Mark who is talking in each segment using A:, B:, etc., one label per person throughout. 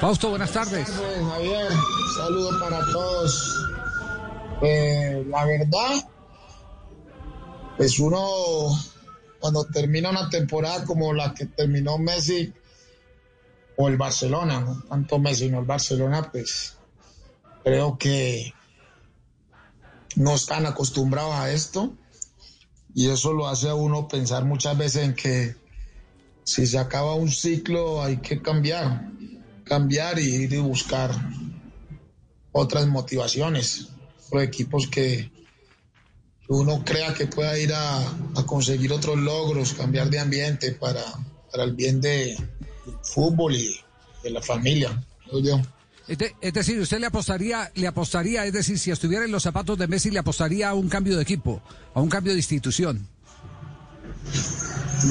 A: Fausto, buenas tardes.
B: Javier, saludo para todos. Eh, la verdad, pues uno cuando termina una temporada como la que terminó Messi o el Barcelona, no tanto Messi, no el Barcelona, pues creo que no están acostumbrados a esto. Y eso lo hace a uno pensar muchas veces en que si se acaba un ciclo hay que cambiar, cambiar y ir y buscar otras motivaciones, por equipos que uno crea que pueda ir a, a conseguir otros logros, cambiar de ambiente para, para el bien de, del fútbol y de la familia. yo.
A: Es, de- es decir, usted le apostaría, le apostaría, es decir, si estuviera en los zapatos de Messi, le apostaría a un cambio de equipo, a un cambio de institución.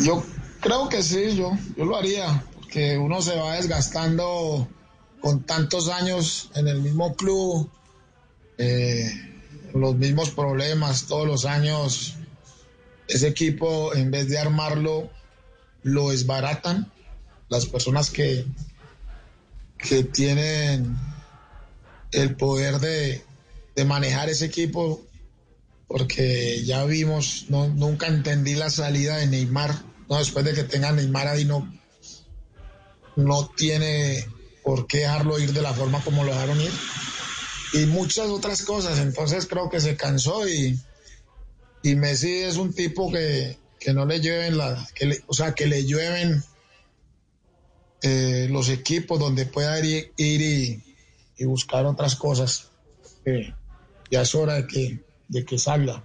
B: Yo creo que sí, yo, yo lo haría, porque uno se va desgastando con tantos años en el mismo club, eh, los mismos problemas todos los años. Ese equipo, en vez de armarlo, lo desbaratan. Las personas que, que tienen el poder de, de manejar ese equipo porque ya vimos, no, nunca entendí la salida de Neymar. No, después de que tenga Neymar ahí no, no tiene por qué dejarlo ir de la forma como lo dejaron ir. Y muchas otras cosas. Entonces creo que se cansó y, y Messi es un tipo que, que no le llueven la, que le- o sea, que le llueven eh, los equipos donde pueda ir, y buscar otras cosas. Eh, ya es hora de que, de que salga.